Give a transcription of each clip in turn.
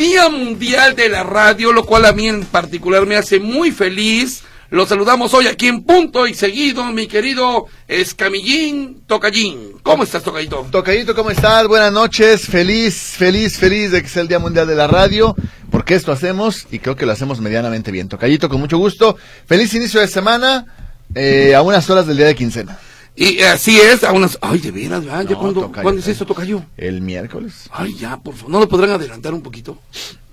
Día Mundial de la Radio, lo cual a mí en particular me hace muy feliz, lo saludamos hoy aquí en punto y seguido, mi querido Escamillín Tocallín. ¿Cómo estás, Tocayito? Tocayito, ¿cómo estás? Buenas noches. Feliz, feliz, feliz de que sea el Día Mundial de la Radio, porque esto hacemos y creo que lo hacemos medianamente bien. Tocayito, con mucho gusto. Feliz inicio de semana, eh, a unas horas del día de quincena. Y así es, a unas... Ay, de veras, ¿verdad? ¿Ya No, cuándo, tocayo, ¿cuándo es eso, Tocayo? El miércoles. Ay, ya, por favor, ¿no lo podrán adelantar un poquito?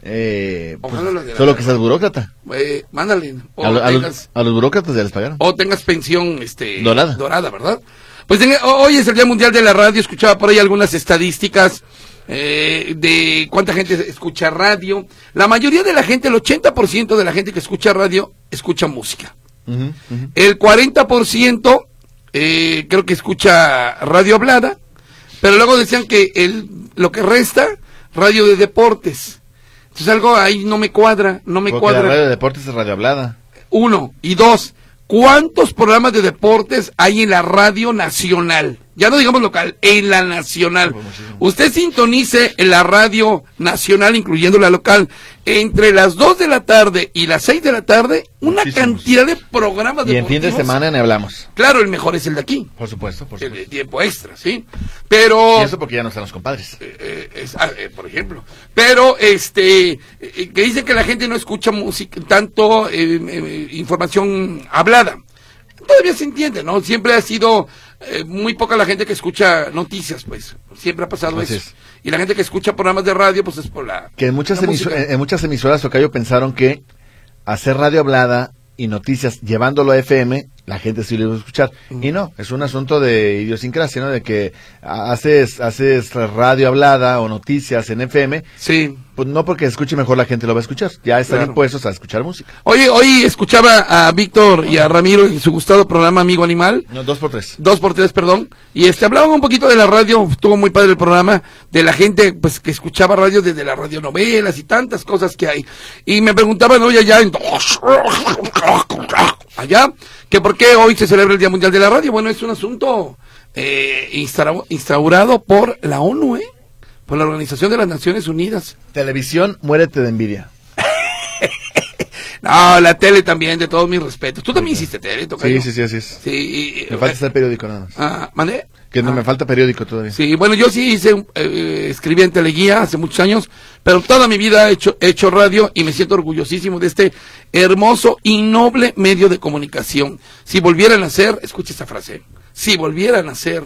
Eh, pues, solo que seas burócrata. Eh, mándale. O, A, lo- a los, a los burócratas ya les pagaron. o tengas pensión este, Dorada. dorada, ¿verdad? Pues en- hoy es el Día Mundial de la Radio, escuchaba por ahí algunas estadísticas eh, de cuánta gente escucha radio. La mayoría de la gente, el 80% de la gente que escucha radio, escucha música. Ujú, ujú. El 40% eh, creo que escucha radio hablada, pero luego decían que el, lo que resta, radio de deportes. Entonces algo ahí no me cuadra, no me Porque cuadra. la radio de deportes es radio hablada. Uno. Y dos, ¿cuántos programas de deportes hay en la radio nacional? Ya no digamos local, en la nacional. Usted sintonice en la radio nacional, incluyendo la local, entre las 2 de la tarde y las 6 de la tarde, una Muchísimos. cantidad de programas Y en fin de semana ni hablamos. Claro, el mejor es el de aquí, Por supuesto, por el de supuesto. tiempo extra, ¿sí? Pero... Y eso porque ya no están los compadres. Eh, es- ah, eh, por ejemplo. Pero, este, eh, que dicen que la gente no escucha música, tanto eh, eh, información hablada. Todavía se entiende, ¿no? Siempre ha sido eh, muy poca la gente que escucha noticias, pues. Siempre ha pasado Así eso. es. Y la gente que escucha programas de radio, pues es por la. Que en muchas, la emiso- música. en, en muchas emisoras, Tocayo, pensaron que hacer radio hablada y noticias llevándolo a FM, la gente sí lo iba a escuchar. Y no, es un asunto de idiosincrasia, ¿no? De que ha- haces, haces radio hablada o noticias en FM, Sí. pues no porque escuche mejor la gente lo va a escuchar. Ya están Claro. impuestos a escuchar música. Oye, hoy escuchaba a Víctor y a Ramiro en su gustado programa Amigo Animal. No, dos por tres. dos por tres, perdón, y este hablaban un poquito de la radio, estuvo muy padre el programa, de la gente pues que escuchaba radio desde las radionovelas y tantas cosas que hay. Y me preguntaban hoy allá en allá que por qué hoy se celebra el Día Mundial de la Radio. Bueno, es un asunto eh, instaura- instaurado por la ONU, ¿eh? por la Organización de las Naciones Unidas. Televisión, muérete de envidia. No, la tele también, de todos mis respetos. Tú también hiciste tele, Tocayo? Sí, sí, sí, así es. Sí, y- Me falta hacer periódico nada más. Ah, ¿mandé? Que no Ah. me falta periódico todavía. Sí, bueno, yo sí hice, un- eh, escribí en Teleguía hace muchos años, pero toda mi vida he hecho, he hecho radio y me siento orgullosísimo de este hermoso y noble medio de comunicación. Si volvieran a ser, escucha esta frase, si volvieran a ser,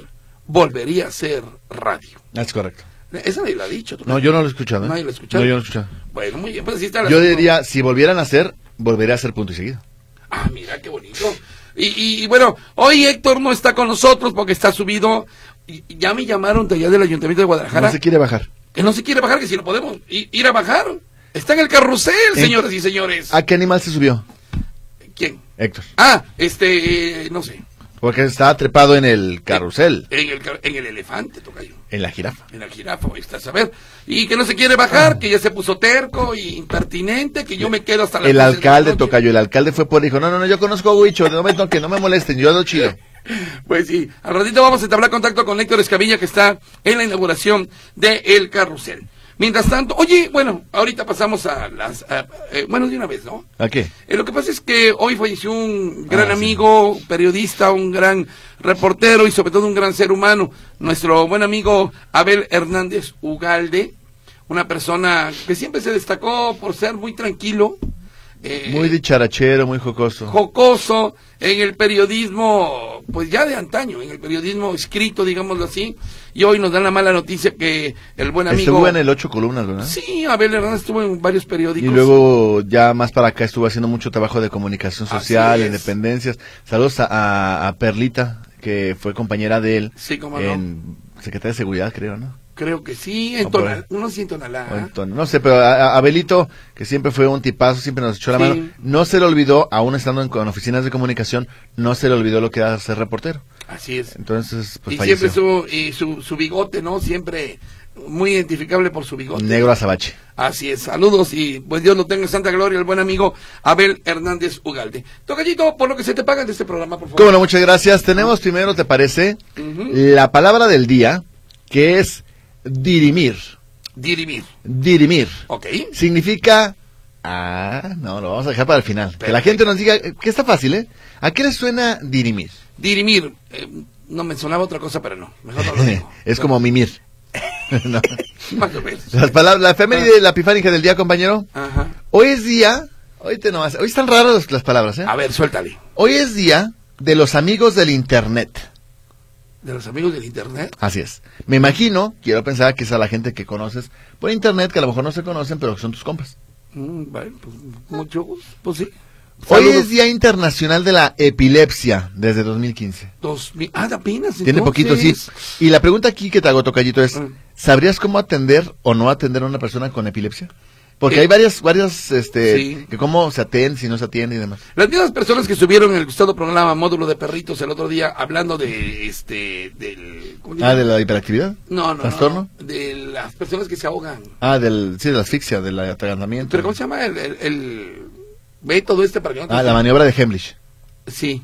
volvería a ser radio. Es correcto. Esa nadie la ha dicho. ¿tú? No, yo no lo he escuchado. ¿eh? Nadie lo ha escuchado. No, yo no lo he escuchado. Bueno, muy bien, pues así está la Yo diría, si volvieran a hacer, volvería a hacer punto y seguido. Ah, mira qué bonito. Y, y- y bueno, hoy Héctor no está con nosotros porque está subido. Y, ya me llamaron de allá del Ayuntamiento de Guadalajara. No se quiere bajar. Que no se quiere bajar, que si no podemos ir a bajar. Está en el carrusel, ¿En- señoras y señores. ¿A qué animal se subió? ¿Quién? Héctor. Ah, este, eh, no sé. Porque estaba trepado en el carrusel, En el, en el elefante, tocayo. en la jirafa. En la jirafa, ahí está, a ver. Y que no se quiere bajar, que ya se puso terco y impertinente, que yo me quedo hasta la El alcalde Tocayo, el alcalde fue por dijo, no, no, no, yo conozco a Huicho, no me, no, que no me molesten, yo ando chido. Pues sí, al ratito vamos a entablar contacto con Héctor Escamilla que está en la inauguración de El Carrusel. Mientras tanto, oye, bueno, ahorita pasamos a las, a- eh, bueno, de una vez, ¿no? ¿A qué? Eh, lo que pasa es que hoy falleció un gran Ah, sí. amigo, periodista, un gran reportero y sobre todo un gran ser humano, nuestro buen amigo Abel Hernández Ugalde, una persona que siempre se destacó por ser muy tranquilo, eh, Muy dicharachero, muy jocoso. jocoso en el periodismo, pues ya de antaño, en el periodismo escrito, digámoslo así, y hoy nos dan la mala noticia que el buen amigo... Estuvo en el ocho columnas, ¿verdad? Sí, Abel Hernández estuvo en varios Y periódicos. luego ya más para acá estuvo haciendo mucho trabajo de comunicación social, independencias. Saludos a, Perlita, que fue compañera de él Sí, cómo no. en Secretaría de Seguridad, creo, ¿no? Creo que sí, en O por Tonalá. ahí. Uno sí en Tonalá. En Ton- No sé, pero a, a- Abelito, que siempre fue un tipazo, siempre nos echó la Sí. mano, no se le olvidó, aún estando en, con oficinas de comunicación, no se le olvidó lo que era ser reportero. Así es. Entonces, pues y falleció. siempre su, y su, su bigote, ¿no? Siempre muy identificable por su bigote. Negro azabache. Así es, saludos y pues Dios lo tenga en santa gloria el buen amigo Abel Hernández Ugalde. Tocallito, por lo que se te paga de este programa, por favor. Cómo no, muchas gracias. Tenemos primero, ¿te parece? La palabra del día, que es dirimir. Dirimir, Dirimir. ¿ok? Significa... Ah, no, lo vamos a dejar para el final. Que la gente nos diga, que está fácil, ¿eh? ¿A qué les suena dirimir? Dirimir, eh, no me sonaba otra cosa, pero no, mejor no lo digo. es como mimir. No. Más o menos. Las palabras, la efeméride, la epifánica del día, compañero. Ajá. Hoy es día, hoy te nomás, hoy están raras las palabras, ¿eh? A ver, suéltale. Hoy es día de los amigos del internet. De los amigos del internet. Así es. Me imagino, quiero pensar que es a la gente que conoces por internet, que a lo mejor no se conocen, pero que son tus compas. Mm, bueno, pues mucho gusto, pues sí. Hoy es Día Internacional de la Epilepsia, desde 2015. Dos mil- ah, apenas. Tiene poquito, sí. entonces. Y la pregunta aquí que te hago, Tocayito, es, Mm. ¿sabrías cómo atender o no atender a una persona con epilepsia? Porque Eh, hay varias, varias, este, sí. que cómo se atiende, si no se atiende y demás. Las mismas personas que estuvieron en el gustado programa Módulo de Perritos el otro día hablando de este del ¿cómo se Ah, de la hiperactividad. no, no, ¿Trastorno? no, de las personas que se ahogan. Ah, del, sí, de la asfixia, del atragantamiento. Pero ¿cómo se llama el, el, el método este para que no te- Ah, la maniobra de Hemlich. Sí.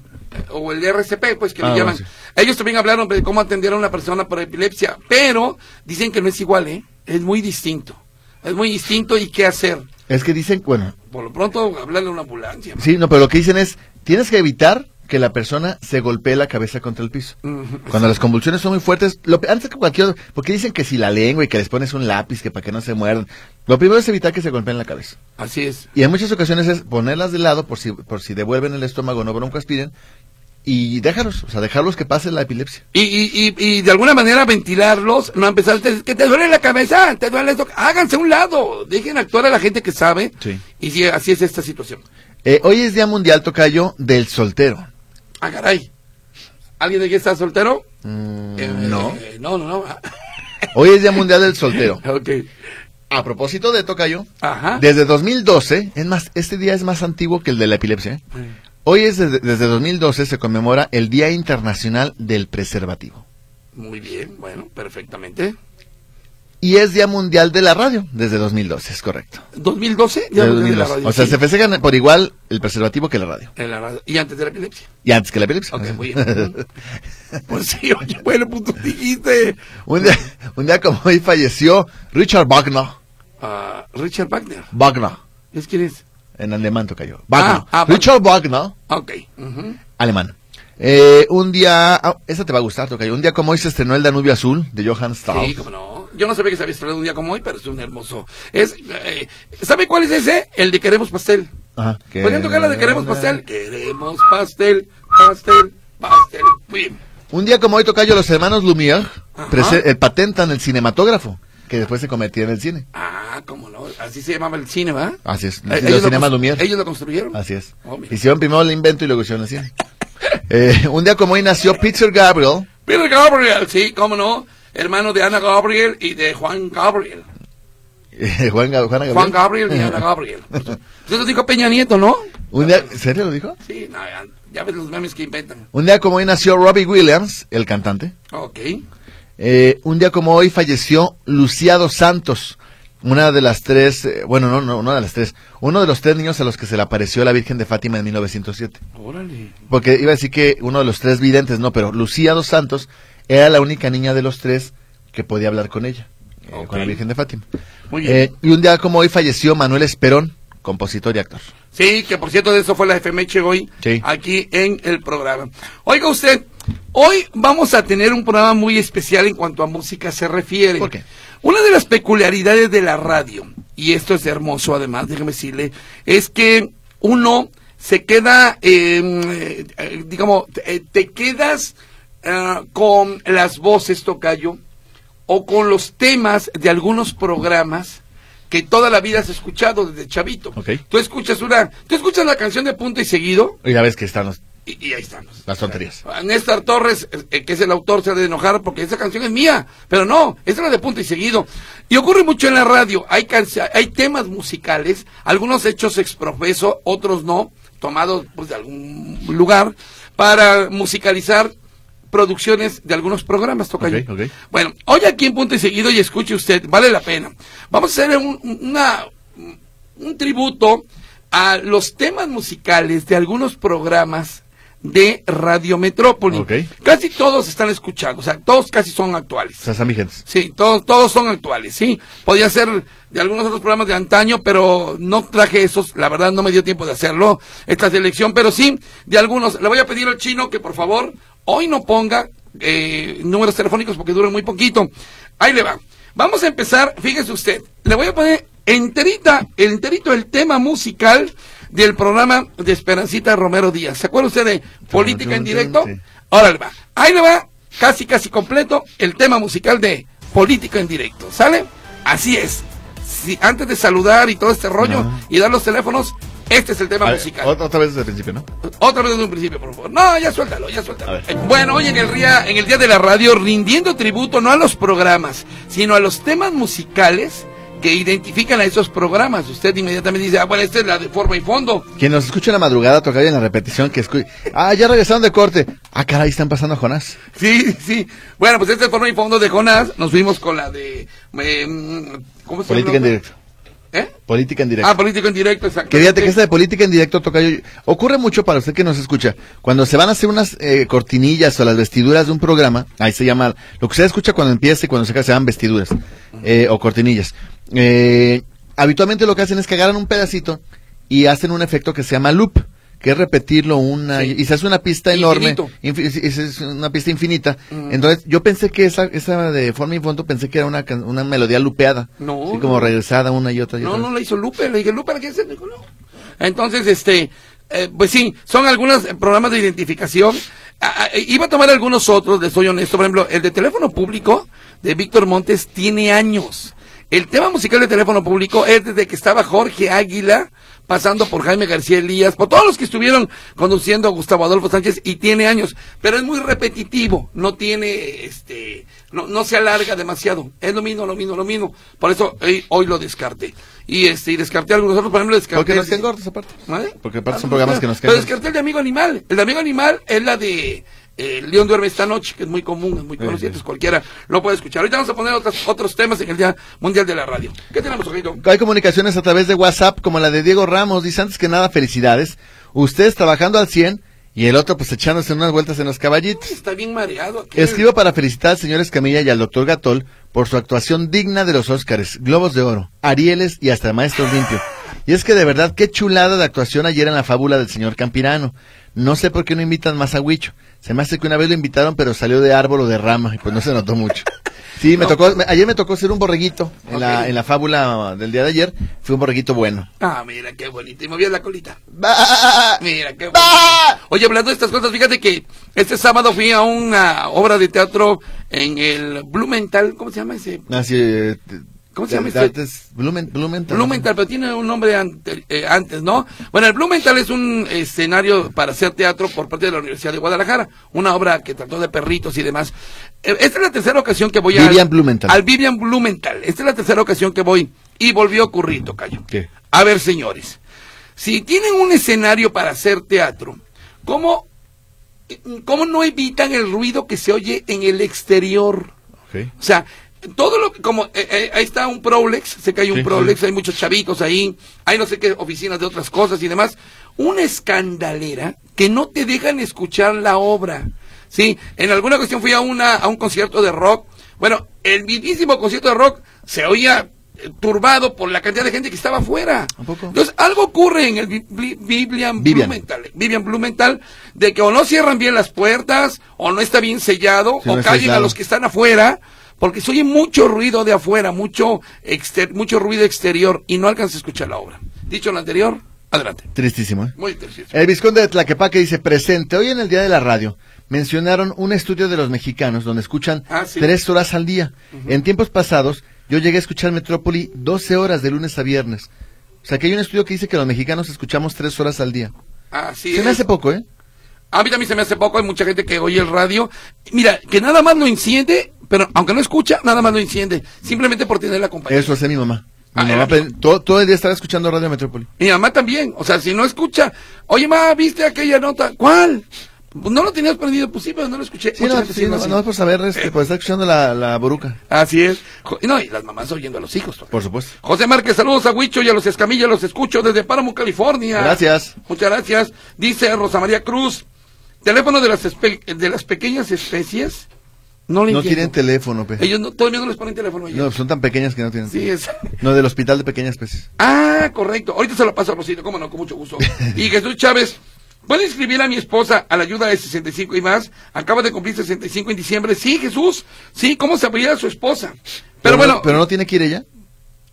O el RCP, pues que Ah, le bueno, llaman. sí. Ellos también hablaron de cómo atender a una persona por epilepsia, pero dicen que no es igual, ¿eh? Es muy distinto. Es muy distinto y qué hacer. Es que dicen, bueno, Por lo pronto, hablarle a una ambulancia. sí, no, pero lo que dicen es, tienes que evitar que la persona se golpee la cabeza contra el piso. Cuando las convulsiones son muy fuertes, lo, antes que cualquier porque dicen que si la lengua y que les pones un lápiz que para que no se muerdan, lo primero es evitar que se golpeen la cabeza. Así es. Y en muchas ocasiones es ponerlas de lado por si, por si devuelven el estómago, no broncoaspiren, y déjalos, o sea, dejarlos que pase la epilepsia. Y, y, y, y de alguna manera ventilarlos, no empezar, te- que te duele la cabeza, te duele esto, háganse a un lado, dejen actuar a la gente que sabe. Sí. Y sí, así es esta situación. Eh, hoy es Día Mundial, Tocayo, del soltero. Ah, caray. ¿Alguien de aquí está soltero? Mm, Eh, no. eh, no, no, no. Ah, Hoy es Día Mundial del soltero. ok. A propósito de Tocayo, Ajá. desde 2012, es más, este día es más antiguo que el de la epilepsia. ¿eh? Hoy es desde, desde 2012 se conmemora el Día Internacional del Preservativo. Muy bien, bueno, perfectamente. Y es Día Mundial de la Radio, desde 2012, es correcto. 2012, Desde ya lo de la 2012. radio, o sea, sí. se festejan por igual el preservativo que la radio. En la radio. Y antes de la epilepsia. Y antes que la epilepsia. Ok, muy bien. pues sí, oye, bueno, pues tú dijiste. un, día, un día como hoy falleció Richard Wagner. Ah, Richard Wagner. Wagner. ¿Es quién es? En alemán cayó. Wagner. Ah, ah. Richard Wagner, Ok. ujú. alemán. Eh, un día, esa te va a gustar, Tocayo. Un día como hoy se estrenó El Danubio Azul de Johann Strauss. Sí, cómo no. Yo no sabía que se había estrenado un día como hoy, pero es un hermoso. Es, eh, ¿Sabe cuál es ese? El de Queremos Pastel. Ajá. ¿Podrían tocar la de Queremos Pastel? Queremos pastel, pastel, pastel. Muy bien. Un día como hoy, Tocayo, los hermanos Lumière prese- eh, patentan el cinematógrafo, que después se convertía en el cine. Ah, cómo no. Así se llamaba el cine, ¿va? Así es. Eh, los cinemas Lumière. ellos lo construyeron. Así es. Oh. Hicieron primero el invento y luego hicieron el cine. Eh, un día como hoy nació Peter Gabriel. Peter Gabriel, sí, cómo no. Hermano de Ana Gabriel y de Juan Gabriel. eh, Juan, Juana Gabriel. Juan Gabriel y Ana Gabriel. Eso lo dijo Peña Nieto, ¿no? Un día, ¿En serio lo dijo? Sí, no, ya, ya ves los memes que inventan. Un día como hoy nació Robbie Williams, el cantante. Ok. Eh, un día como hoy falleció Luciado Santos, una de las tres, eh, bueno, no, no, una de las tres, uno de los tres niños a los que se le apareció la Virgen de Fátima en 1907. Órale. Porque iba a decir que uno de los tres videntes, no, pero Lucía dos Santos era la única niña de los tres que podía hablar con ella, eh, con la Virgen de Fátima. Muy bien. Eh, y un día como hoy falleció Manuel Esperón, compositor y actor. Sí, que por cierto de eso fue la FMH hoy, Sí. aquí en el programa. Oiga usted, hoy vamos a tener un programa muy especial en cuanto a música se refiere. ¿Por qué? Una de las peculiaridades de la radio, y esto es hermoso además, déjeme decirle, es que uno se queda, eh, eh, digamos, te, quedas ah, con las voces, Tocayo, o con los temas de algunos programas que toda la vida has escuchado desde chavito. Ok. Tú escuchas una, tú escuchas la canción de punto y seguido, Y ya ves que están los Y, y ahí estamos. Las tonterías. Néstor Torres, eh, que es el autor, se ha de enojar porque esa canción es mía, pero no, es la de punto y seguido. Y ocurre mucho en la radio, hay, hay temas musicales, algunos hechos exprofeso, otros no, tomados pues, de algún lugar, para musicalizar producciones de algunos programas, Tocayo. Ok, ok. Bueno, hoy aquí en punto y seguido, y escuche usted, vale la pena. Vamos a hacer un, una, un tributo a los temas musicales de algunos programas de Radio Metrópoli. Casi todos están escuchando, o sea, todos casi son actuales. O sea, están vigentes. Sí, todos, todos son actuales, sí. Podía ser de algunos otros programas de antaño, pero no traje esos, la verdad no me dio tiempo de hacerlo, esta selección, pero sí, de algunos. Le voy a pedir al chino que por favor, hoy no ponga eh, números telefónicos porque duran muy poquito. Ahí le va. Vamos a empezar, fíjese usted, le voy a poner enterita, enterito el tema musical del programa de Esperancita Romero Díaz. ¿Se acuerda usted de Política en Directo? Ahora le va. Ahí le va, casi casi completo, el tema musical de Política en Directo. ¿Sale? Así es. Si, antes de saludar y todo este rollo No. y dar los teléfonos, este es el tema ver, musical. otra, otra vez desde el principio, ¿no? Otra vez desde un principio, por favor. No, ya suéltalo, ya suéltalo. Eh, Bueno, hoy en el día, en el día de la radio, rindiendo tributo no a los programas, sino a los temas musicales que identifican a esos programas. Usted inmediatamente dice, ah, bueno, esta es la de forma y fondo. Quien nos escucha en la madrugada, tocar en la repetición, que escucha. Ah, ya regresaron de corte. Ah, caray, están pasando a Jonás. Sí, sí. Bueno, pues esta es forma y fondo de Jonás. Nos fuimos con la de... eh, ¿Cómo se Política llama? en directo. ¿Eh? Política en directo. Ah, político en directo, exacto. Que fíjate que esta de política en directo toca ocurre mucho para usted que nos escucha. Cuando se van a hacer unas eh, cortinillas o las vestiduras de un programa, ahí se llama, lo que usted escucha cuando empieza y cuando se acaba se llaman vestiduras eh, o cortinillas. Eh, habitualmente lo que hacen es que agarran un pedacito y hacen un efecto que se llama loop, que es repetirlo una Sí. y se hace una pista enorme, Infinito. es- es una pista infinita. Mm. Entonces yo pensé que esa, esa de forma y fondo pensé que era una, una melodía lupeada, No, así como no. regresada una y otra y No, otra. no la hizo Lupe, le dije, Lupe, ¿la quieres hacer? Dijo, no. Entonces, este, eh, pues sí, son algunos programas de identificación. Ah, ah, eh, iba a tomar algunos otros, les soy honesto. Por ejemplo, el de teléfono público de Víctor Montes tiene años. El tema musical de teléfono público es desde que estaba Jorge Águila, pasando por Jaime García Elías, por todos los que estuvieron conduciendo a Gustavo Adolfo Sánchez, y tiene años, pero es muy repetitivo, no tiene, este, no, no se alarga demasiado, es lo mismo, lo mismo, lo mismo, por eso eh, hoy lo descarté, y este, y descarté algunos otros, por ejemplo, descarté... Porque nos quedan gordos aparte. ¿Vale? Porque aparte Ah, son programas que nos Pero quedan. descarté el de Amigo Animal. El de Amigo Animal es la de eh, León duerme esta noche, que es muy común, es muy conocido, sí. cualquiera lo puede escuchar. Ahorita vamos a poner otros, otros temas en el Día Mundial de la Radio. ¿Qué tenemos, ojito? Hay comunicaciones a través de WhatsApp, como la de Diego Ramos. Dice antes que nada, felicidades. Ustedes trabajando al 100 y el otro pues echándose unas vueltas en los caballitos. Está bien mareado. Escribo para felicitar al señor Escamilla y al doctor Gatol por su actuación digna de los Óscares, Globos de Oro, Arieles y hasta Maestro Limpio. Y es que de verdad, qué chulada de actuación ayer en la fábula del señor Campirano. No sé por qué no invitan más a Huicho. Se me hace que una vez lo invitaron, pero salió de árbol o de rama, y pues no se notó mucho. Sí, me No. tocó, me- ayer me tocó ser un borreguito en, la, en la fábula del día de ayer. Fue un borreguito bueno. Ah, mira qué bonito. Y movía la colita. ¡Bah! Mira qué bonito. ¡Bah! Oye, hablando de estas cosas, fíjate que este sábado fui a una obra de teatro en el Blumenthal. ¿Cómo se llama ese? Así, eh, ¿Cómo se llama este? Blumenthal. Blumenthal, pero tiene un nombre ante- eh, antes, ¿no? Bueno, el Blumenthal es un escenario para hacer teatro por parte de la Universidad de Guadalajara, una obra que trató de perritos y demás. Eh, Esta es la tercera ocasión que voy Vivian al, Blumenthal. al Vivian Blumenthal. Esta es la tercera ocasión que voy y volvió a ocurrir, Tocayo. ¿Qué? A ver, señores, si tienen un escenario para hacer teatro, ¿cómo, cómo no evitan el ruido que se oye en el exterior? O sea, todo lo que, como, eh, eh, ahí está un Prolex, sé que hay un Sí, Prolex, sí. hay muchos chavitos ahí, hay no sé qué oficinas de otras cosas y demás. Una escandalera que no te dejan escuchar la obra. Sí, en alguna ocasión fui a una, a un concierto de rock. Bueno, el mismísimo concierto de rock se oía eh, turbado por la cantidad de gente que estaba afuera. Entonces, algo ocurre en el Bi- Bi- Vivian. Blumenthal, Vivian Blumenthal, de que o no cierran bien las puertas, o no está bien sellado, Sí, o no callen a los que están afuera, porque se oye mucho ruido de afuera, mucho, exter- mucho ruido exterior, y no alcanza a escuchar la obra. Dicho lo anterior, adelante. Tristísimo, ¿eh? Muy interesante. El Vizconde de Tlaquepaque dice, presente, hoy en el Día de la Radio mencionaron un estudio de los mexicanos donde escuchan Ah, sí. tres horas al día. En tiempos pasados, yo llegué a escuchar Metrópoli 12 horas de lunes a viernes. O sea que hay un estudio que dice que los mexicanos escuchamos tres horas al día. Así Se me hace poco, ¿eh? A mí también se me hace poco, hay mucha gente que oye el radio. Mira, que nada más lo enciende, pero aunque no escucha, nada más lo enciende. Simplemente por tener la compañía. Eso hace mi mamá. Mi Ah, mamá era- pe- todo, todo el día estaba escuchando Radio Metrópoli. Mi mamá también. O sea, si no escucha, oye, ma, ¿viste aquella nota? ¿Cuál? Pues no lo tenías prendido, pues sí, pero no lo escuché. Sí, no, sí, no, no, por saber, este, por estar escuchando la, la boruca, Así es. No, y las mamás oyendo a los hijos. por supuesto. José Márquez, saludos a Huicho y a los Escamilla, los escucho desde Páramo, California. Gracias. Muchas gracias. Dice Rosa María Cruz, teléfono de las, espe- de las pequeñas especies. No le No entiendo. tienen teléfono, pe. Ellos no, todavía no les ponen teléfono. ellos. No, son tan pequeñas que no tienen. Sí, es. No, del hospital de pequeñas especies. Ah, correcto. Ahorita se lo paso a Rosito, cómo no, con mucho gusto. Y Jesús Chávez, ¿puede inscribir a mi esposa a la ayuda de 65 y más? Acaba de cumplir 65 en diciembre. Sí, Jesús. Sí, ¿cómo sabría su esposa? Pero, no- bueno, pero no tiene que ir ella.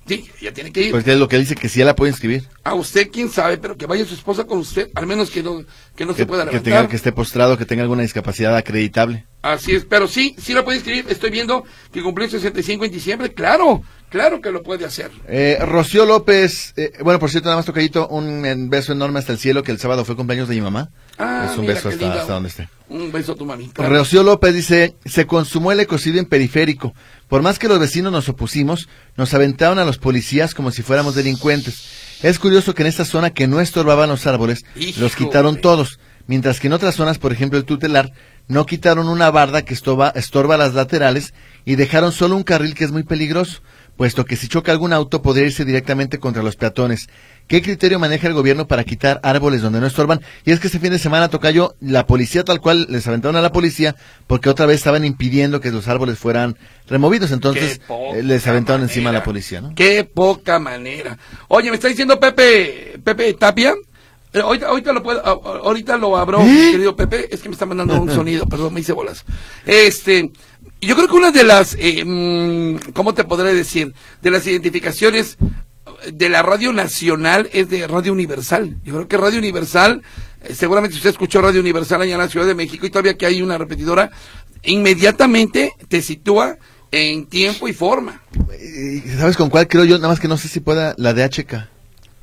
sí, ya tiene que ir. Porque es lo que él dice que sí la puede inscribir. A usted, quién sabe, pero que vaya su esposa con usted, al menos que no, que no Que, se pueda que levantar. tenga, que esté postrado, que tenga alguna discapacidad acreditable. Así es, pero sí, sí la puede inscribir. Estoy viendo que cumplió 65 en diciembre. Claro, claro que lo puede hacer. Eh, Rocío López, eh, bueno, por cierto, nada más tocadito, un beso enorme hasta el cielo, que el sábado fue cumpleaños de mi mamá. Ah, es un mira beso hasta, donde esté. Un beso a tu mami. claro. Rocío López dice, se consumó el ecocidio en periférico. Por más que los vecinos nos opusimos, nos aventaron a los policías como si fuéramos delincuentes. Es curioso que en esta zona que no estorbaban los árboles, los quitaron todos, mientras que en otras zonas, por ejemplo el tutelar, no quitaron una barda que estorba, estorba las laterales y dejaron solo un carril que es muy peligroso, puesto que si choca algún auto podría irse directamente contra los peatones. ¿Qué criterio maneja el gobierno para quitar árboles donde no estorban? Y es que este fin de semana Tocayo, la policía tal cual les aventaron a la policía porque otra vez estaban impidiendo que los árboles fueran removidos, entonces eh, les aventaron encima a la policía, ¿no? Qué poca manera. Oye, me está diciendo Pepe, Pepe Tapia. Eh, ahorita, ahorita lo puedo, ahorita lo abro, ¿Eh? mi querido Pepe. Es que me está mandando un sonido, perdón, me hice bolas. Este, yo creo que una de las, eh, mm, ¿cómo te podré decir? De las identificaciones de la radio nacional es de Radio Universal. Yo creo que Radio Universal, eh, seguramente usted escuchó Radio Universal allá en la Ciudad de México y todavía que hay una repetidora, inmediatamente te sitúa en tiempo y forma. ¿Sabes con cuál creo yo? Nada más que no sé si pueda la de HK.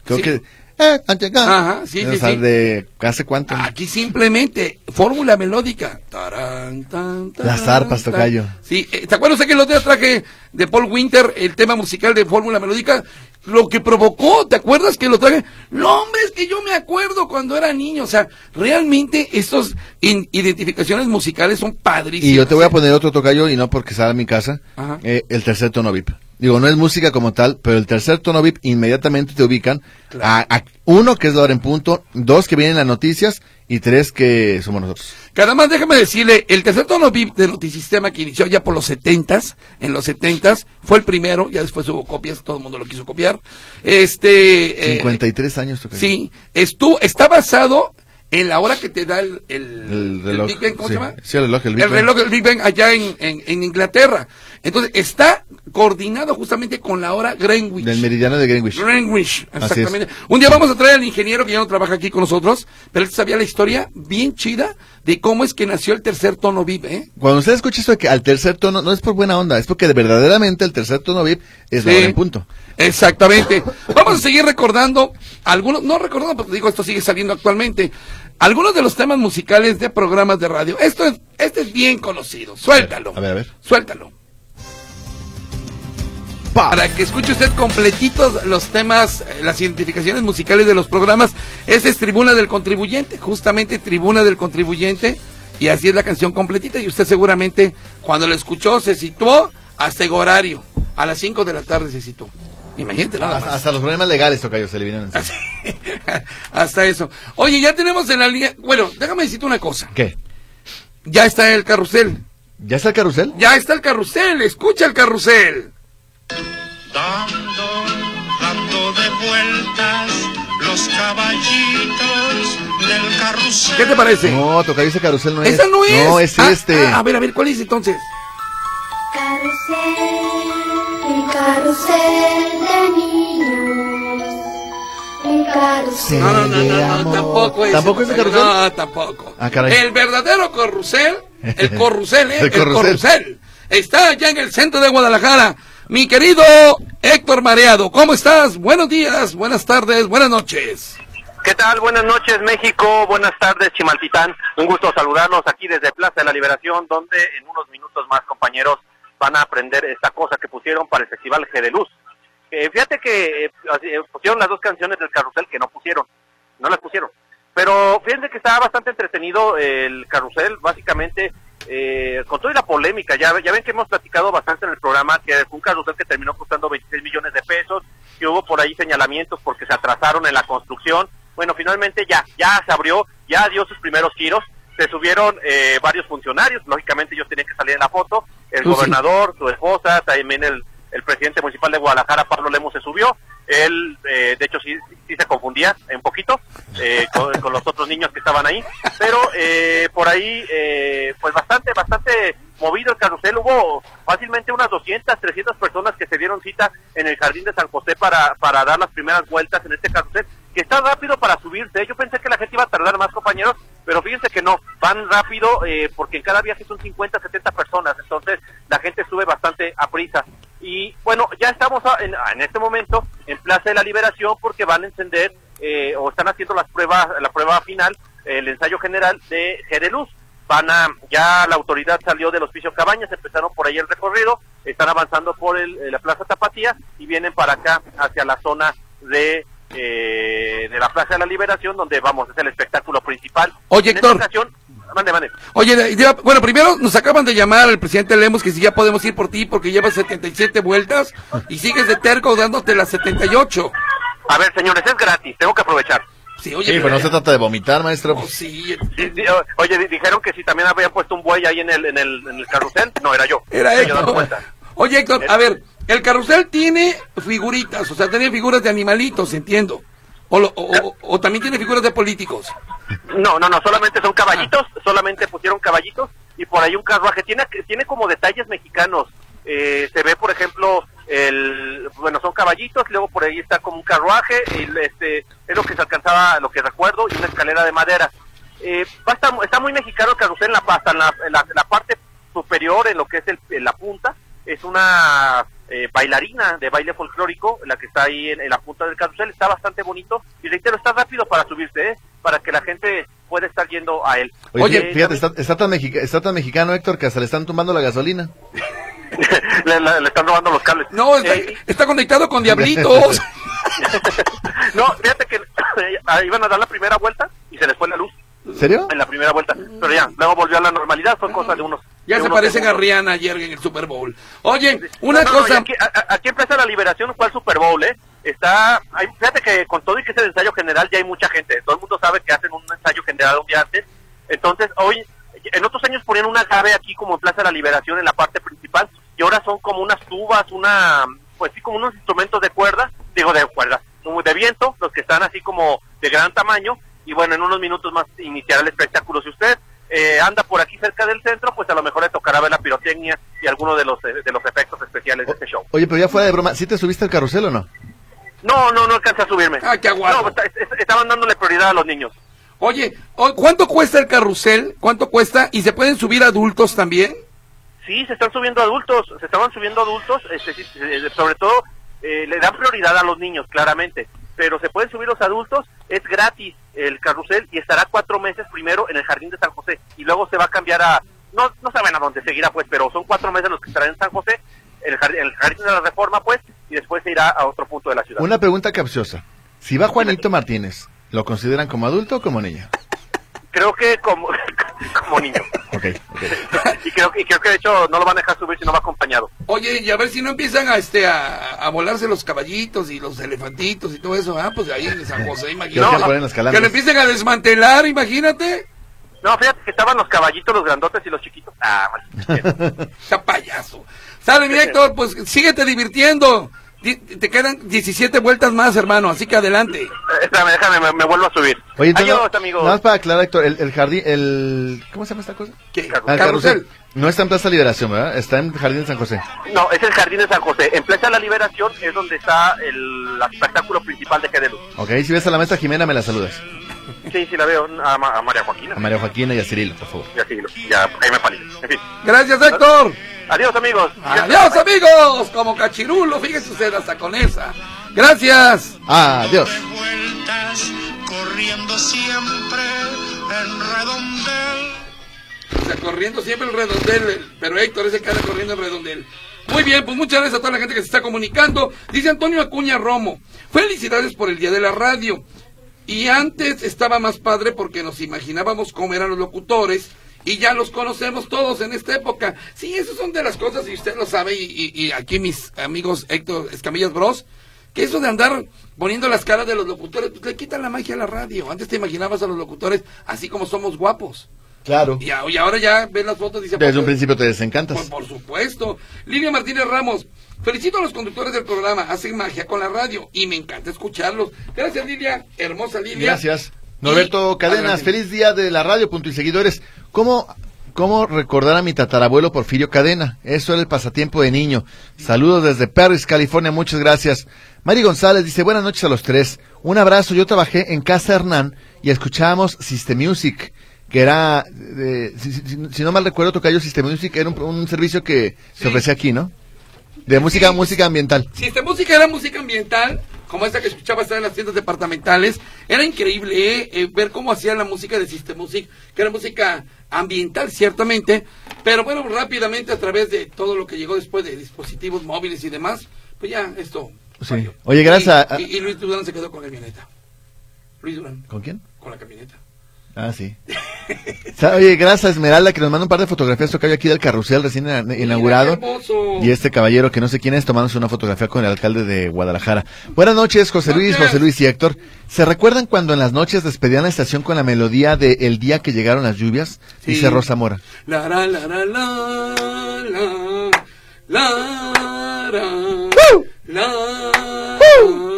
Creo Sí. que... Eh. Ajá, sí, O sí, sea, sí. de hace cuánto. Aquí simplemente, fórmula melódica. Tarán, tan, tan, Las arpas, tan. tocayo. Sí, eh, ¿te acuerdas que el otro día traje de Paul Winter el tema musical de fórmula melódica? Lo que provocó, ¿te acuerdas que lo traje? No, hombre, es que yo me acuerdo cuando era niño. O sea, realmente estos in- identificaciones musicales son padrísimas. Y yo te voy a poner otro tocayo y no porque sea mi casa, Ajá. eh, el tercer tono VIP. Digo, no es música como tal, pero el tercer tono VIP inmediatamente te ubican Claro. a, a- uno que es la hora en punto, dos que vienen las noticias y tres que somos nosotros. Que además déjame decirle, el tercer tono VIP de Notisistema que inició ya por los setentas, en los setentas, fue el primero, ya después hubo copias, todo el mundo lo quiso copiar. Este, eh, 53 años tocayo. sí, estuvo, está basado en la hora que te da el, el, El reloj. Big Bang, ¿cómo sí. se llama? Sí, el reloj, el Big el reloj Big Bang allá en, en, en Inglaterra. Entonces, está coordinado justamente con la hora Greenwich. Del meridiano de Greenwich. Greenwich, exactamente. Un día vamos a traer al ingeniero que ya no trabaja aquí con nosotros, pero él sabía la historia bien chida de cómo es que nació el tercer tono VIP, ¿eh? Cuando usted escucha eso de que al tercer tono, no es por buena onda, es porque de verdaderamente el tercer tono VIP es la Sí. hora en punto. Exactamente. Vamos a seguir recordando algunos, no recordando, porque digo, esto sigue saliendo actualmente, algunos de los temas musicales de programas de radio. Esto es, este es bien conocido. Suéltalo. A ver, a ver. Suéltalo. ¡Pa! Para que escuche usted completitos los temas, eh, las identificaciones musicales de los programas. Esa es Tribuna del Contribuyente, justamente Tribuna del Contribuyente. Y así es la canción completita. Y usted seguramente, cuando la escuchó, se situó hasta el horario. A las 5 de la tarde se situó. Imagínate nada Hasta, más. hasta los problemas legales, tocayo, se le vienen encima. Así. hasta eso. Oye, ya tenemos en la línea. Bueno, déjame decirte una cosa. ¿Qué? Ya está el carrusel. ¿Ya está el carrusel? Ya está el carrusel. Escucha el carrusel. Dando, dando de vueltas los caballitos del carrusel. ¿Qué te parece? No, tocayo, ese carrusel no es. Esa no es. No, es Ah, este. ah, a ver, a ver, ¿cuál es entonces? Carrusel, el carrusel de niños. El carrusel. No, no, no, de no, no, tampoco es. ¿Tampoco es carrusel? No, tampoco. Ah, caray. El verdadero carrusel, el carrusel, ¿eh? El el carrusel. carrusel, está allá en el centro de Guadalajara. Mi querido Héctor Mareado, ¿cómo estás? Buenos días, buenas tardes, buenas noches. ¿Qué tal? Buenas noches, México. Buenas tardes, Chimaltitán. Un gusto saludarlos aquí desde Plaza de la Liberación, donde en unos minutos más, compañeros, van a aprender esta cosa que pusieron para el Festival G de Luz. Eh, fíjate que eh, eh, pusieron las dos canciones del carrusel que no pusieron. No las pusieron. Pero fíjense que estaba bastante entretenido el carrusel, básicamente, eh, con toda la polémica. Ya, ya ven que hemos platicado bastante en el programa que fue un carrusel que terminó costando 26 millones de pesos, que hubo por ahí señalamientos porque se atrasaron en la construcción. Bueno, finalmente ya, ya se abrió, ya dio sus primeros giros. Se subieron eh, varios funcionarios, lógicamente ellos tenían que salir en la foto. El Tú sí. gobernador, su esposa, también el, el presidente municipal de Guadalajara, Pablo Lemos, se subió. Él, eh, de hecho, sí, se confundía un poquito eh, con, con los otros niños que estaban ahí. Pero eh, por ahí, eh, pues bastante, bastante movido el carrusel. Hubo fácilmente unas 200, 300 personas que se dieron cita en el Jardín de San José para, para dar las primeras vueltas en este carrusel, que está rápido para subirse. Yo pensé que la gente iba a tardar más, compañeros, pero fíjense que no, van rápido eh, porque en cada viaje son 50, 70 personas, entonces la gente sube bastante a prisa. Y bueno, ya estamos a- en, en este momento en Plaza de la Liberación porque van a encender eh, o están haciendo las pruebas, la prueba final, el ensayo general de G de Luz. Van a, ya la autoridad salió del Hospicio Cabañas, empezaron por ahí el recorrido, están avanzando por el, eh, la Plaza Tapatía y vienen para acá hacia la zona de eh, de la Plaza de la Liberación, donde vamos, es el espectáculo principal. Oye, en esta Héctor. ocasión, mande, mande. Oye, bueno, primero nos acaban de llamar al presidente Lemos que si ya podemos ir por ti porque llevas 77 vueltas y sigues de terco dándote las 78. A ver, señores, es gratis, tengo que aprovechar. Sí, oye, Sí, pero no se trata de vomitar, maestro. Oh, sí, o- Oye, di- dijeron que si también habían puesto un buey ahí en el, en el, en el carrusel. No, era yo. era Héctor. Oye, Héctor, a ver, el carrusel tiene figuritas, o sea, tiene figuras de animalitos, entiendo. O, lo- o- también tiene figuras de políticos. No, no, no, solamente son caballitos, solamente pusieron caballitos y por ahí un carruaje. Tiene, tiene como detalles mexicanos. Eh, se ve, por ejemplo, el, bueno, son caballitos, luego por ahí está como un carruaje, y este, es lo que se alcanzaba, lo que recuerdo, y una escalera de madera. Eh, estar- está muy mexicano el carrusel en la pasta, en la, en la- en la parte superior, en lo que es el, en la punta, es una eh, bailarina de baile folclórico, la que está ahí en, en la punta del carrusel, está bastante bonito, y reitero, está rápido para subirse, ¿eh? para que la gente pueda estar yendo a él. Oye, Oye, fí- fíjate, está, está tan mexica- está tan mexicano, Héctor, que hasta le están tumbando la gasolina. le, le- le están robando los cables. No, está, Eh, está conectado con diablitos. no, fíjate que ahí iban a dar la primera vuelta y se les fue la luz ¿En serio? en la primera vuelta. Pero ya, luego volvió a la normalidad, son cosas de unos. Ya se unos parece segundos. Garriana ayer en el Super Bowl. Oye, una No, no, cosa... aquí, a- a- aquí empieza la liberación, ¿cuál Super Bowl, eh? Está, hay- fíjate que con todo y que es el ensayo general ya hay mucha gente. Todo el mundo sabe que hacen un ensayo general un día antes. Entonces, hoy, en otros años ponían una grave aquí como en Plaza de la Liberación en la parte principal y ahora son como unas tubas, una, pues sí, como unos instrumentos de cuerda, digo de cuerda, de viento, los que están así como de gran tamaño. Y bueno, en unos minutos más iniciará el espectáculo. Si usted eh, anda por aquí cerca del centro, pues a lo mejor le tocará ver la pirotecnia y algunos de los eh, de los efectos especiales de este show. Oye, pero ya fuera de broma, ¿sí te subiste al carrusel o no? No, no, no alcancé a subirme. Ah, qué aguado. No, está- es- estaban dándole prioridad a los niños. Oye, o- ¿cuánto cuesta el carrusel? ¿Cuánto cuesta? ¿Y se pueden subir adultos también? Sí, se están subiendo adultos, se estaban subiendo adultos, este, eh, sobre todo eh, le dan prioridad a los niños, claramente, pero se pueden subir los adultos, es gratis el carrusel y estará cuatro meses primero en el Jardín de San José y luego se va a cambiar a, no, no saben a dónde seguirá pues, pero son cuatro meses los que estarán en San José, el jardín, el jardín de la Reforma pues, y después se irá a otro punto de la ciudad. Una pregunta capciosa. Si va Juanito Martínez, ¿lo consideran como adulto o como niño? Creo que como, como niño. Y creo, y creo que de hecho no lo van a dejar subir si no va acompañado. Oye, y a ver si no empiezan a este a, a volarse los caballitos y los elefantitos y todo eso, ah, pues ahí en San José, imagínate. que lo empiecen a desmantelar, imagínate. No, fíjate que estaban los caballitos, los grandotes y los chiquitos. Ah, mal. Está payaso. Sale, mi Héctor, pues síguete divirtiendo. Te quedan 17 vueltas más, hermano, así que adelante. Espérame, déjame, me, me vuelvo a subir. Oye, entonces, Adiós, nada más para aclarar, Héctor, el, el jardín, el... ¿Cómo se llama esta cosa? ¿Qué? Ah, el Carrusel. No está en Plaza Liberación, ¿verdad? Está en Jardín de San José. No, es el Jardín de San José. En Plaza de la Liberación es donde está el, el espectáculo principal de G de Luz. Ok, si ves a la maestra Jimena, me la saludas. Sí, sí, la veo. A, Ma- a María Joaquina. A María Joaquina y a Cirilo, por favor. Ya, sí, ya, ahí me palito. En fin. Gracias, Héctor. Adiós, amigos. Adiós, amigos. Como cachirulo, fíjese usted hasta con esa. Gracias. Adiós. corriendo corriendo siempre en redondel. O sea, corriendo siempre el redondel, pero Héctor es el que anda corriendo el redondel. Muy bien, pues muchas gracias a toda la gente que se está comunicando. Dice Antonio Acuña Romo, felicidades por el Día de la Radio. Y antes estaba más padre porque nos imaginábamos cómo eran los locutores y ya los conocemos todos en esta época. Sí, esas son de las cosas y usted lo sabe y, y- y aquí mis amigos Héctor Escamillas Bros, que eso de andar poniendo las caras de los locutores, pues le quitan la magia a la radio. Antes te imaginabas a los locutores así como somos guapos. Claro. Y, y ahora ya ves las fotos y dice... Desde un pues, principio te desencantas. por, por supuesto. Lilia Martínez Ramos, felicito a los conductores del programa, hacen magia con la radio y me encanta escucharlos. Gracias Lilia, hermosa Lilia. Gracias. Norberto Y- Cadenas, feliz día de la radio, punto y seguidores. ¿Cómo, ¿Cómo recordar a mi tatarabuelo Porfirio Cadena? Eso era el pasatiempo de niño. Saludos desde Paris, California, muchas gracias. Mari González dice, buenas noches a los tres. Un abrazo, yo trabajé en Casa Hernán y escuchábamos System Music, que era, de- si, si- si- si no mal recuerdo, Tocayo System Music era un, un servicio que se ofrecía aquí, ¿no? De música, Sí. música ambiental. Si esta música era música ambiental, como esta que escuchaba estar en las tiendas departamentales, era increíble ¿eh? Eh, ver cómo hacían la música de System Music, que era música ambiental ciertamente, pero bueno, rápidamente a través de todo lo que llegó después de dispositivos móviles y demás, pues ya esto... Sí. Oye, gracias a- y Luis Durán se quedó con la camioneta. Luis Durán, ¿Con quién? con la camioneta. Ah, sí. Oye, gracias a Esmeralda que nos manda un par de fotografías tocayo aquí del carrusel recién ina- inaugurado. Y este caballero que no sé quién es tomándose una fotografía con el alcalde de Guadalajara. Buenas noches, José Luis. José Luis y Héctor. ¿Se recuerdan cuando en las noches despedían la estación con la melodía de El día que llegaron las lluvias? Sí. Dice Rosa Mora. La, la, la, la, la, la, la, la, la, la, la,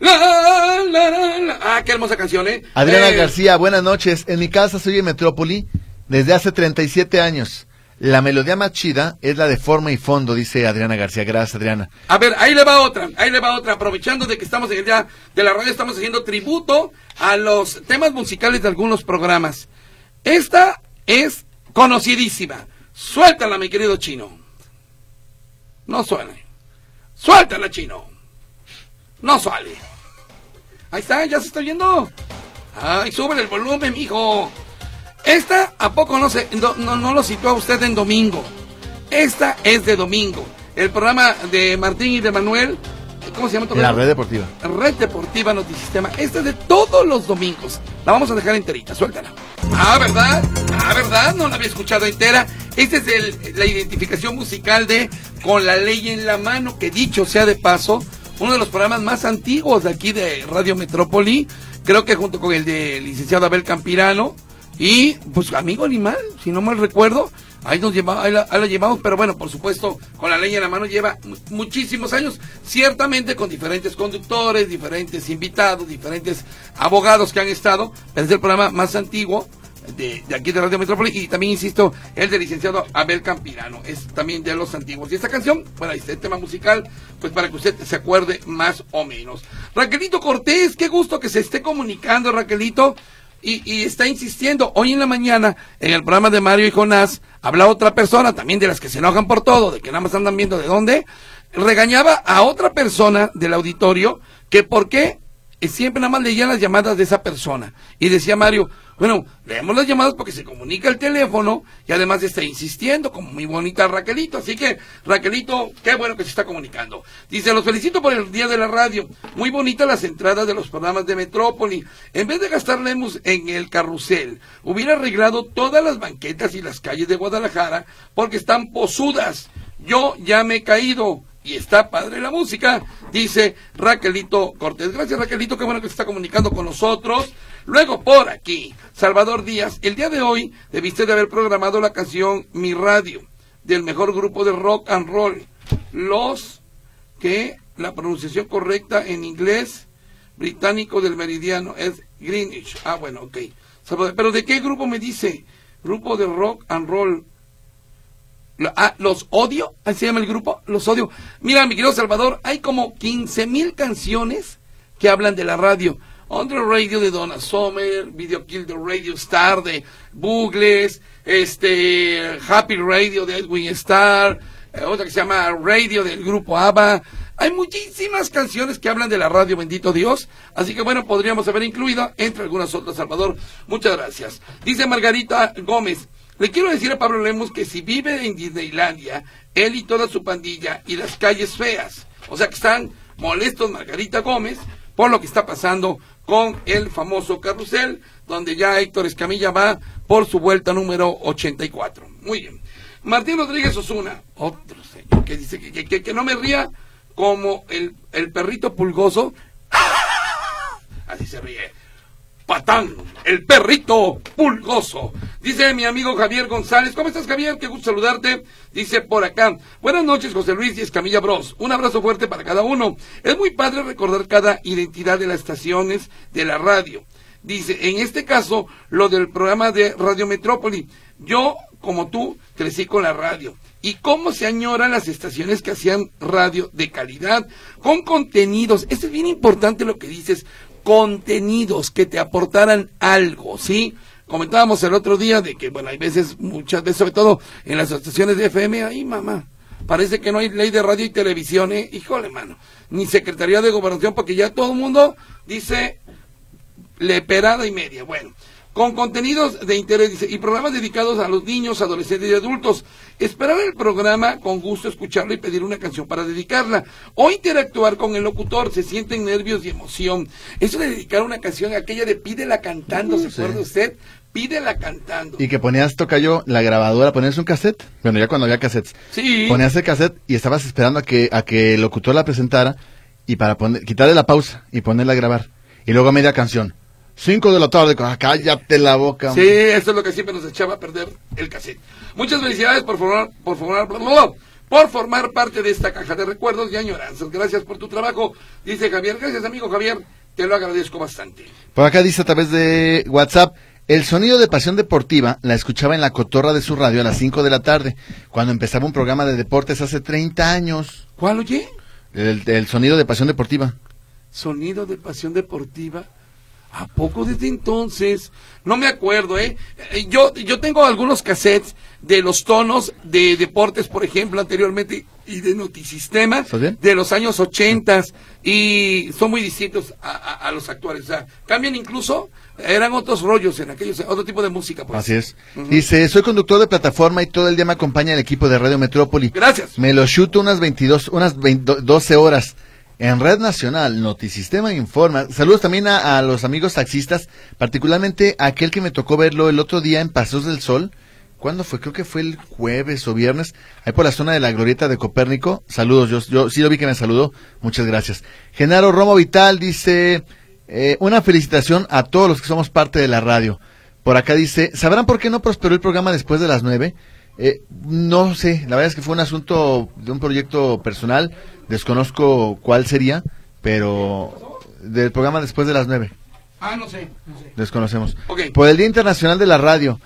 la, la. Ah, qué hermosa canción, ¿eh? Adriana Eh, García, buenas noches. En mi casa soy de Metrópoli desde hace 37 años. La melodía más chida es la de forma y fondo, dice Adriana García. Gracias, Adriana. A ver, ahí le va otra, ahí le va otra. Aprovechando de que estamos en el día de la radio, estamos haciendo tributo a los temas musicales de algunos programas. Esta es conocidísima. Suéltala, mi querido chino. No suene. Suéltala, chino. No sale. Ahí está, ya se está viendo. Ay, sube el volumen, mijo. Esta, ¿a poco no, se, no, no, no lo sitúa usted en domingo? Esta es de domingo. El programa de Martín y de Manuel, ¿cómo se llama? La red deportiva. Red Deportiva Notisistema. Esta es de todos los domingos. La vamos a dejar enterita, suéltala. Ah, ¿verdad? Ah, ¿verdad? No la había escuchado entera. Esta es el- la identificación musical de Con la ley en la mano, que dicho sea de paso, uno de los programas más antiguos de aquí de Radio Metrópoli. Creo que junto con el de licenciado Abel Campirano. Y, pues, amigo animal, si no mal recuerdo. Ahí nos lleva, ahí la, llevamos, pero bueno, por supuesto, con la ley en la mano lleva mu- muchísimos años, ciertamente con diferentes conductores, diferentes invitados, diferentes abogados que han estado, pero es el programa más antiguo de, aquí de Radio Metrópoli y también, insisto, el del licenciado Abel Campirano, es también de los antiguos. Y esta canción, bueno, el tema musical, pues para que usted se acuerde más o menos. Raquelito Cortés, qué gusto que se esté comunicando, Raquelito. Y, está insistiendo, hoy en la mañana, en el programa de Mario y Jonás, habla otra persona, también de las que se enojan por todo, de que nada más andan viendo de dónde, regañaba a otra persona del auditorio que por qué eh, siempre nada más leían las llamadas de esa persona. Y decía Mario, bueno, leemos las llamadas porque se comunica el teléfono y además está insistiendo, como muy bonita Raquelito. Así que, Raquelito, qué bueno que se está comunicando. Dice, los felicito por el día de la radio. Muy bonitas las entradas de los programas de Metrópoli. En vez de gastarles en el carrusel, hubiera arreglado todas las banquetas y las calles de Guadalajara porque están posudas. Yo ya me he caído y está padre la música, dice Raquelito Cortés. Gracias Raquelito, qué bueno que se está comunicando con nosotros. Luego por aquí, Salvador Díaz, el día de hoy debiste de haber programado la canción Mi Radio, del mejor grupo de rock and roll, los que la pronunciación correcta en inglés británico del meridiano es Greenwich. Ah, bueno, ok. Salvador, Pero ¿de qué grupo me dice? Grupo de rock and roll. Ah, los odio, así se llama el grupo, los odio. Mira, mi querido Salvador, hay como 15 mil canciones que hablan de la radio. On Radio de Donna Summer, Video Kill the Radio Star de Bugles, este, Happy Radio de Edwin Starr, eh, otra que se llama Radio del grupo ABBA, Hay muchísimas canciones que hablan de la radio, bendito Dios. Así que bueno, podríamos haber incluido entre algunas otras, Salvador. Muchas gracias. Dice Margarita Gómez. Le quiero decir a Pablo Lemos que si vive en Disneylandia, él y toda su pandilla y las calles feas, o sea que están molestos Margarita Gómez por lo que está pasando con el famoso carrusel, donde ya Héctor Escamilla va por su vuelta número 84. Muy bien. Martín Rodríguez Osuna, otro señor que dice que, que- que no me ría como el, el perrito pulgoso. Así se ríe. Patán, el perrito pulgoso. Dice mi amigo Javier González. ¿Cómo estás, Javier? Qué gusto saludarte. Dice por acá. Buenas noches, José Luis y Escamilla Bros. Un abrazo fuerte para cada uno. Es muy padre recordar cada identidad de las estaciones de la radio. Dice, en este caso, lo del programa de Radio Metrópoli. Yo, como tú, crecí con la radio. Y cómo se añoran las estaciones que hacían radio de calidad, con contenidos. Esto es bien importante lo que dices, contenidos que te aportaran algo, ¿sí? Comentábamos el otro día de que, bueno, hay veces, muchas veces, sobre todo en las estaciones de FM, ahí mamá, parece que no hay ley de radio y televisión, ¿eh? Híjole, mano, ni Secretaría de Gobernación, porque ya todo el mundo dice leperada y media. Bueno, con contenidos de interés y programas dedicados a los niños, adolescentes y adultos. Esperar el programa con gusto, escucharlo y pedir una canción para dedicarla. O interactuar con el locutor, se sienten nervios y emoción. Eso de dedicar una canción, aquella de pídela cantando, ¿se Sí. acuerda usted? Pídela cantando. Y que ponías, tocayo, la grabadora, ponías un cassette. Bueno, ya cuando había cassettes. Sí. Ponías el cassette y estabas esperando a que, a que el locutor la presentara y para poner, quitarle la pausa y ponerla a grabar. Y luego a media canción. Cinco de la tarde, ah, cállate la boca. Sí, eso es lo que siempre nos echaba a perder el cassette. Muchas felicidades por formar, por formar, por formar parte de esta caja de recuerdos y añoranzas. Gracias por tu trabajo, dice Javier. Gracias, amigo Javier. Te lo agradezco bastante. Por acá dice a través de WhatsApp, el sonido de Pasión Deportiva la escuchaba en la cotorra de su radio a las 5 de la tarde, cuando empezaba un programa de deportes hace 30 años. ¿Cuál oye? El, el sonido de Pasión Deportiva. Sonido de pasión deportiva. ¿A poco desde entonces? No me acuerdo, ¿eh? Eh, Yo, yo tengo algunos cassettes de los tonos de deportes, por ejemplo, anteriormente, y de Notisistema, de los años 80 y son muy distintos a, a- a los actuales. O sea, cambian incluso, eran otros rollos en aquellos, otro tipo de música. Pues. Así es. Dice, soy conductor de plataforma y todo el día me acompaña el equipo de Radio Metrópoli. Gracias. Me lo chuto unas 22, unas 20 12 horas. En Red Nacional, Notisistema informa. Saludos también a, los amigos taxistas, particularmente a aquel que me tocó verlo el otro día en Pasos del Sol. ¿Cuándo fue? Creo que fue el jueves o viernes, ahí por la zona de la glorieta de Copérnico. Saludos, yo, yo sí lo vi que me saludó. Muchas gracias. Genaro Romo Vital dice, eh, una felicitación a todos los que somos parte de la radio. Por acá dice, ¿sabrán por qué no prosperó el programa después de las nueve? Eh, no sé, la verdad es que fue un asunto de un proyecto personal, desconozco cuál sería, pero del programa después de las nueve, Ah, no sé, no sé. desconocemos. Por el Día Internacional de la Radio,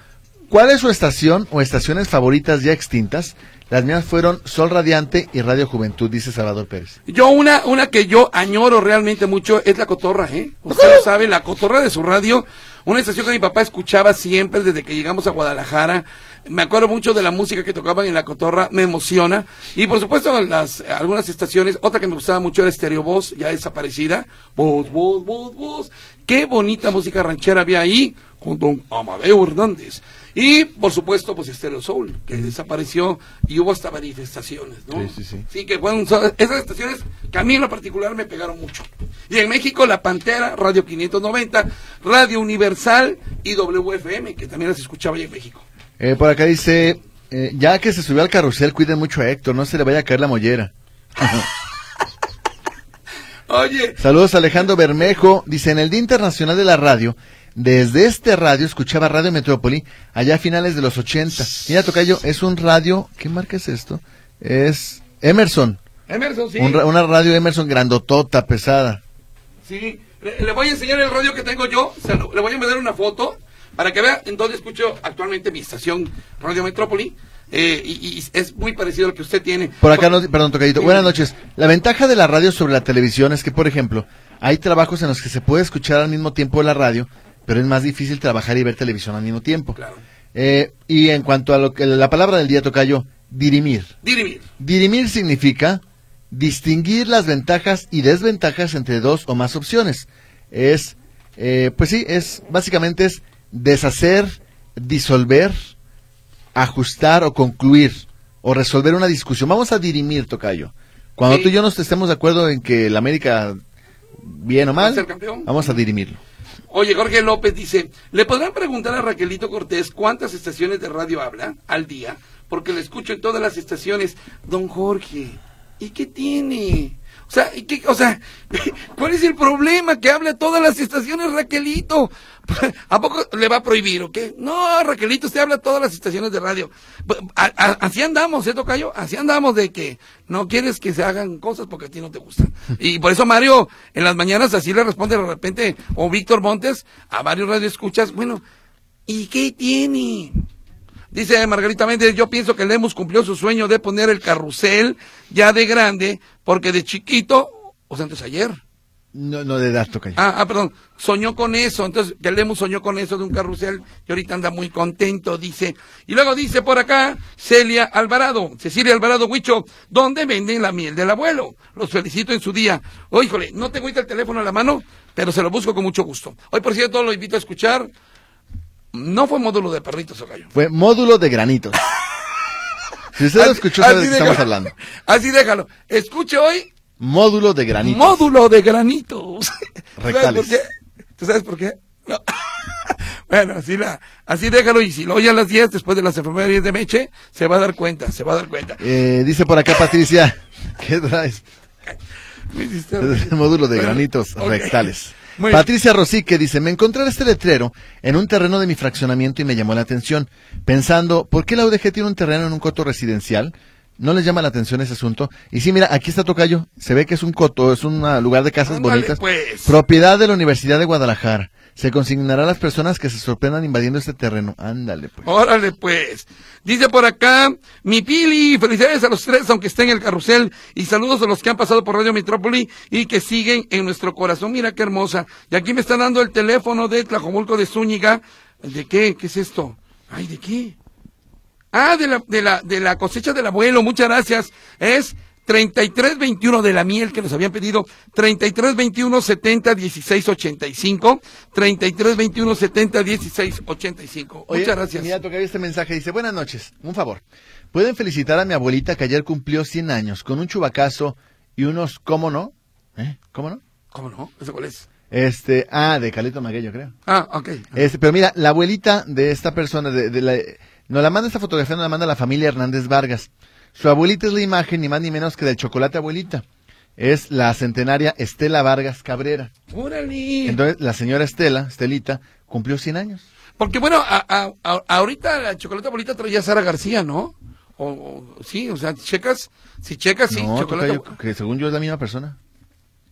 ¿cuál es su estación o estaciones favoritas ya extintas? Las mías fueron Sol Radiante y Radio Juventud, dice Salvador Pérez. Yo una, una que yo añoro realmente mucho es la cotorra, ¿eh? Usted lo sabe, la cotorra de su radio, una estación que mi papá escuchaba siempre desde que llegamos a Guadalajara. Me acuerdo mucho de la música que tocaban en la cotorra, me emociona. Y por supuesto las algunas estaciones, otra que me gustaba mucho era Stereo Voz, ya desaparecida. Voz, voz, voz, voz. Qué bonita música ranchera había ahí con don Amadeo Hernández. Y por supuesto, pues Stereo Soul, que desapareció y hubo hasta manifestaciones, ¿no? Sí, sí, sí. Sí, que fueron esas estaciones que a mí en lo particular me pegaron mucho. Y en México, La Pantera, Radio 590, Radio Universal y WFM, que también las escuchaba ahí en México. Eh, por acá dice, eh, ya que se subió al carrusel, cuiden mucho a Héctor, no se le vaya a caer la mollera. Oye, Saludos a Alejandro Bermejo. Dice, en el Día Internacional de la Radio, desde este radio escuchaba Radio Metrópoli allá a finales de los 80. Mira, Tocayo, es un radio, ¿qué marca es esto? Es Emerson, Emerson, sí. un una radio Emerson grandotota, pesada. Sí, le, le voy a enseñar el radio que tengo yo, le voy a mandar una foto para que vea en dónde escucho actualmente mi estación Radio Metrópoli. eh, y, y es muy parecido al que usted tiene. Por acá, no, perdón, Tocayito. Buenas noches. La ventaja de la radio sobre la televisión es que, por ejemplo, hay trabajos en los que se puede escuchar al mismo tiempo la radio, pero es más difícil trabajar y ver televisión al mismo tiempo. Claro. Eh, y en cuanto a lo que la palabra del día, Tocayo, dirimir. Dirimir. Dirimir significa distinguir las ventajas y desventajas entre dos o más opciones. Es, eh, pues sí, es básicamente es deshacer, disolver, ajustar o concluir o resolver una discusión. Vamos a dirimir, Tocayo. Cuando Sí. tú y yo nos estemos de acuerdo en que la América, bien o ¿Va a mal, vamos a dirimirlo. Oye, Jorge López dice, ¿le podrán preguntar a Raquelito Cortés cuántas estaciones de radio habla al día? Porque le escucho en todas las estaciones. Don Jorge, ¿y qué tiene? O sea, ¿y qué- o sea, ¿cuál es el problema que hable a todas las estaciones Raquelito? ¿A poco le va a prohibir o qué? No, Raquelito, usted habla a todas las estaciones de radio. A- a- así andamos, ¿eh, Tocayo? Así andamos de que no quieres que se hagan cosas porque a ti no te gustan. Y por eso Mario en las mañanas así le responde de repente, o Víctor Montes, a varios radioescuchas, bueno, ¿y qué tiene? Dice Margarita Méndez, yo pienso que Lemus cumplió su sueño de poner el carrusel ya de grande, porque de chiquito, o sea, entonces ayer, No, no de edad, Tocayo. Ah, ah, perdón, soñó con eso, entonces que Lemus soñó con eso de un carrusel y ahorita anda muy contento, dice. Y luego dice por acá Celia Alvarado, Cecilia Alvarado Huicho, ¿dónde venden la miel del abuelo? Los felicito en su día. Oh, híjole, no tengo ahorita el teléfono en la mano, pero se lo busco con mucho gusto. Hoy, por cierto, lo invito a escuchar. No fue módulo de perritos, Ocayo. Fue módulo de granitos. Si usted lo escuchó, sabe de qué estamos hablando. Así déjalo. Escuche hoy Módulo de granitos. Módulo de granitos. Rectales. ¿Tú sabes por qué? No. bueno, así, la, así déjalo y si lo oye a las 10 después de las enfermerías de Meche, se va a dar cuenta, se va a dar cuenta. Eh, dice por acá Patricia, ¿qué traes? Me hiciste Es reír. el módulo de granitos rectales. Muy. Patricia Rosique dice, me encontré este letrero en un terreno de mi fraccionamiento y me llamó la atención, pensando, ¿por qué la UDG tiene un terreno en un coto residencial? ¿No les llama la atención ese asunto? Y sí, mira, aquí está Tocayo, se ve que es un coto, es un lugar de casas Ándale, bonitas. pues. Propiedad de la Universidad de Guadalajara. Se consignará a las personas que se sorprendan invadiendo este terreno. Ándale, pues. Órale, pues. Dice por acá, mi Pili, felicidades a los tres, aunque estén en el carrusel, y saludos a los que han pasado por Radio Metrópoli y que siguen en nuestro corazón. Mira qué hermosa. Y aquí me está dando el teléfono de Tlajomulco de Zúñiga. ¿De qué? ¿Qué es esto? Ay, ¿de qué? Ah, de la, de la, de la cosecha del abuelo, muchas gracias. Es 3321 de la miel que nos habían pedido. 3321 70 16 85. 3321 70 16 85. Oye, muchas gracias. Mira, Tocayo, este mensaje dice, buenas noches, un favor. ¿Pueden felicitar a mi abuelita que ayer cumplió 100 años con un chubacazo y unos, ¿cómo no? ¿Eh? ¿Cómo no? ¿Cómo no? ¿Eso cuál es? Este, ah, de Calito Maguello, creo. Ah, ok. Este, pero mira, la abuelita de esta persona, de, de la, nos la manda esta fotografía, nos la manda la familia Hernández Vargas. Su abuelita es la imagen, ni más ni menos que del chocolate abuelita. Es la centenaria Estela Vargas Cabrera. ¡Órale! Entonces, la señora Estela, Estelita, cumplió 100 años. Porque bueno, a, a- a- ahorita la chocolate abuelita traía Sara García, ¿no? O, o- sí, o sea, checas, si checas, sí, no, chocolate Tocayo, que según yo es la misma persona.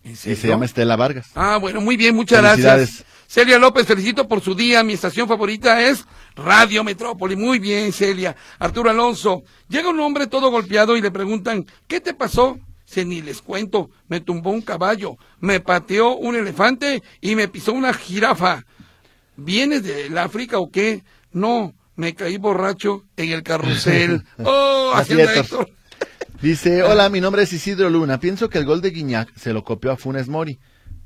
¿En Y se llama Estela Vargas. Ah, bueno, muy bien, muchas Felicidades. gracias. Celia López, felicito por su día. Mi estación favorita es Radio Metrópoli. Muy bien, Celia. Arturo Alonso. Llega un hombre todo golpeado y le preguntan, ¿qué te pasó? Se ni les cuento. Me tumbó un caballo, me pateó un elefante y me pisó una jirafa. ¿Vienes del África o qué? No, me caí borracho en el carrusel. Oh, Héctor. Dice, hola, mi nombre es Isidro Luna. Pienso que el gol de Guiñac se lo copió a Funes Mori,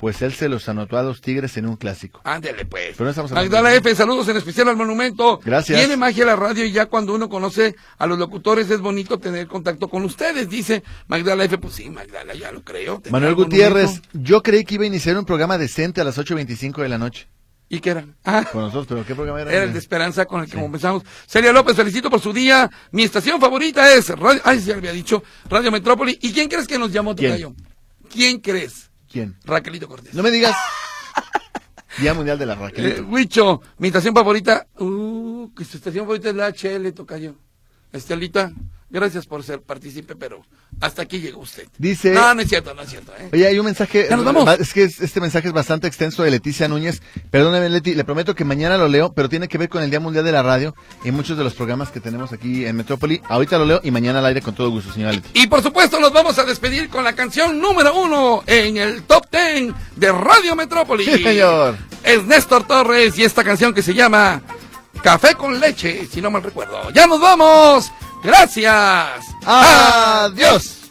pues él se los anotó a los Tigres en un clásico. Ándele, pues. Pero no estamos hablando de- F, saludos en especial al monumento. Gracias. Tiene magia la radio y ya cuando uno conoce a los locutores es bonito tener contacto con ustedes, dice Magdala F. Pues sí, Magdala, ya lo creo. Manuel el Gutiérrez, monumento. yo creí que iba a iniciar un programa decente a las 8.25 de la noche. ¿Y qué era? Ah, Con nosotros, pero ¿qué programa era? era el de Esperanza con el que comenzamos. Celia López, felicito por su día. Mi estación favorita es Radio, ay, ya había dicho, Radio Metrópoli. ¿Y quién crees que nos llamó, ¿Quién? Tocayo? ¿Quién crees? ¿Quién? Raquelito Cortés. No me digas. Día Mundial de la Eh, Raquelito. Huicho, mi estación favorita, uh, que su estación favorita es la HL, Tocayo. Estelita, gracias por ser partícipe, pero hasta aquí llegó usted. Dice- No, no es cierto, no es cierto, ¿eh? Oye, hay un mensaje. Ya nos vamos. Es que es- este mensaje es bastante extenso de Leticia Núñez. Perdóneme, Leti, le prometo que mañana lo leo, pero tiene que ver con el Día Mundial de la Radio y muchos de los programas que tenemos aquí en Metrópoli. Ahorita lo leo y mañana al aire con todo gusto, señora Leti. Y por supuesto nos vamos a despedir con la canción número uno en el top ten de Radio Metrópoli. Sí, señor. Es Néstor Torres y esta canción que se llama Café con leche, si no mal recuerdo. Ya nos vamos. Gracias. ¡Adiós!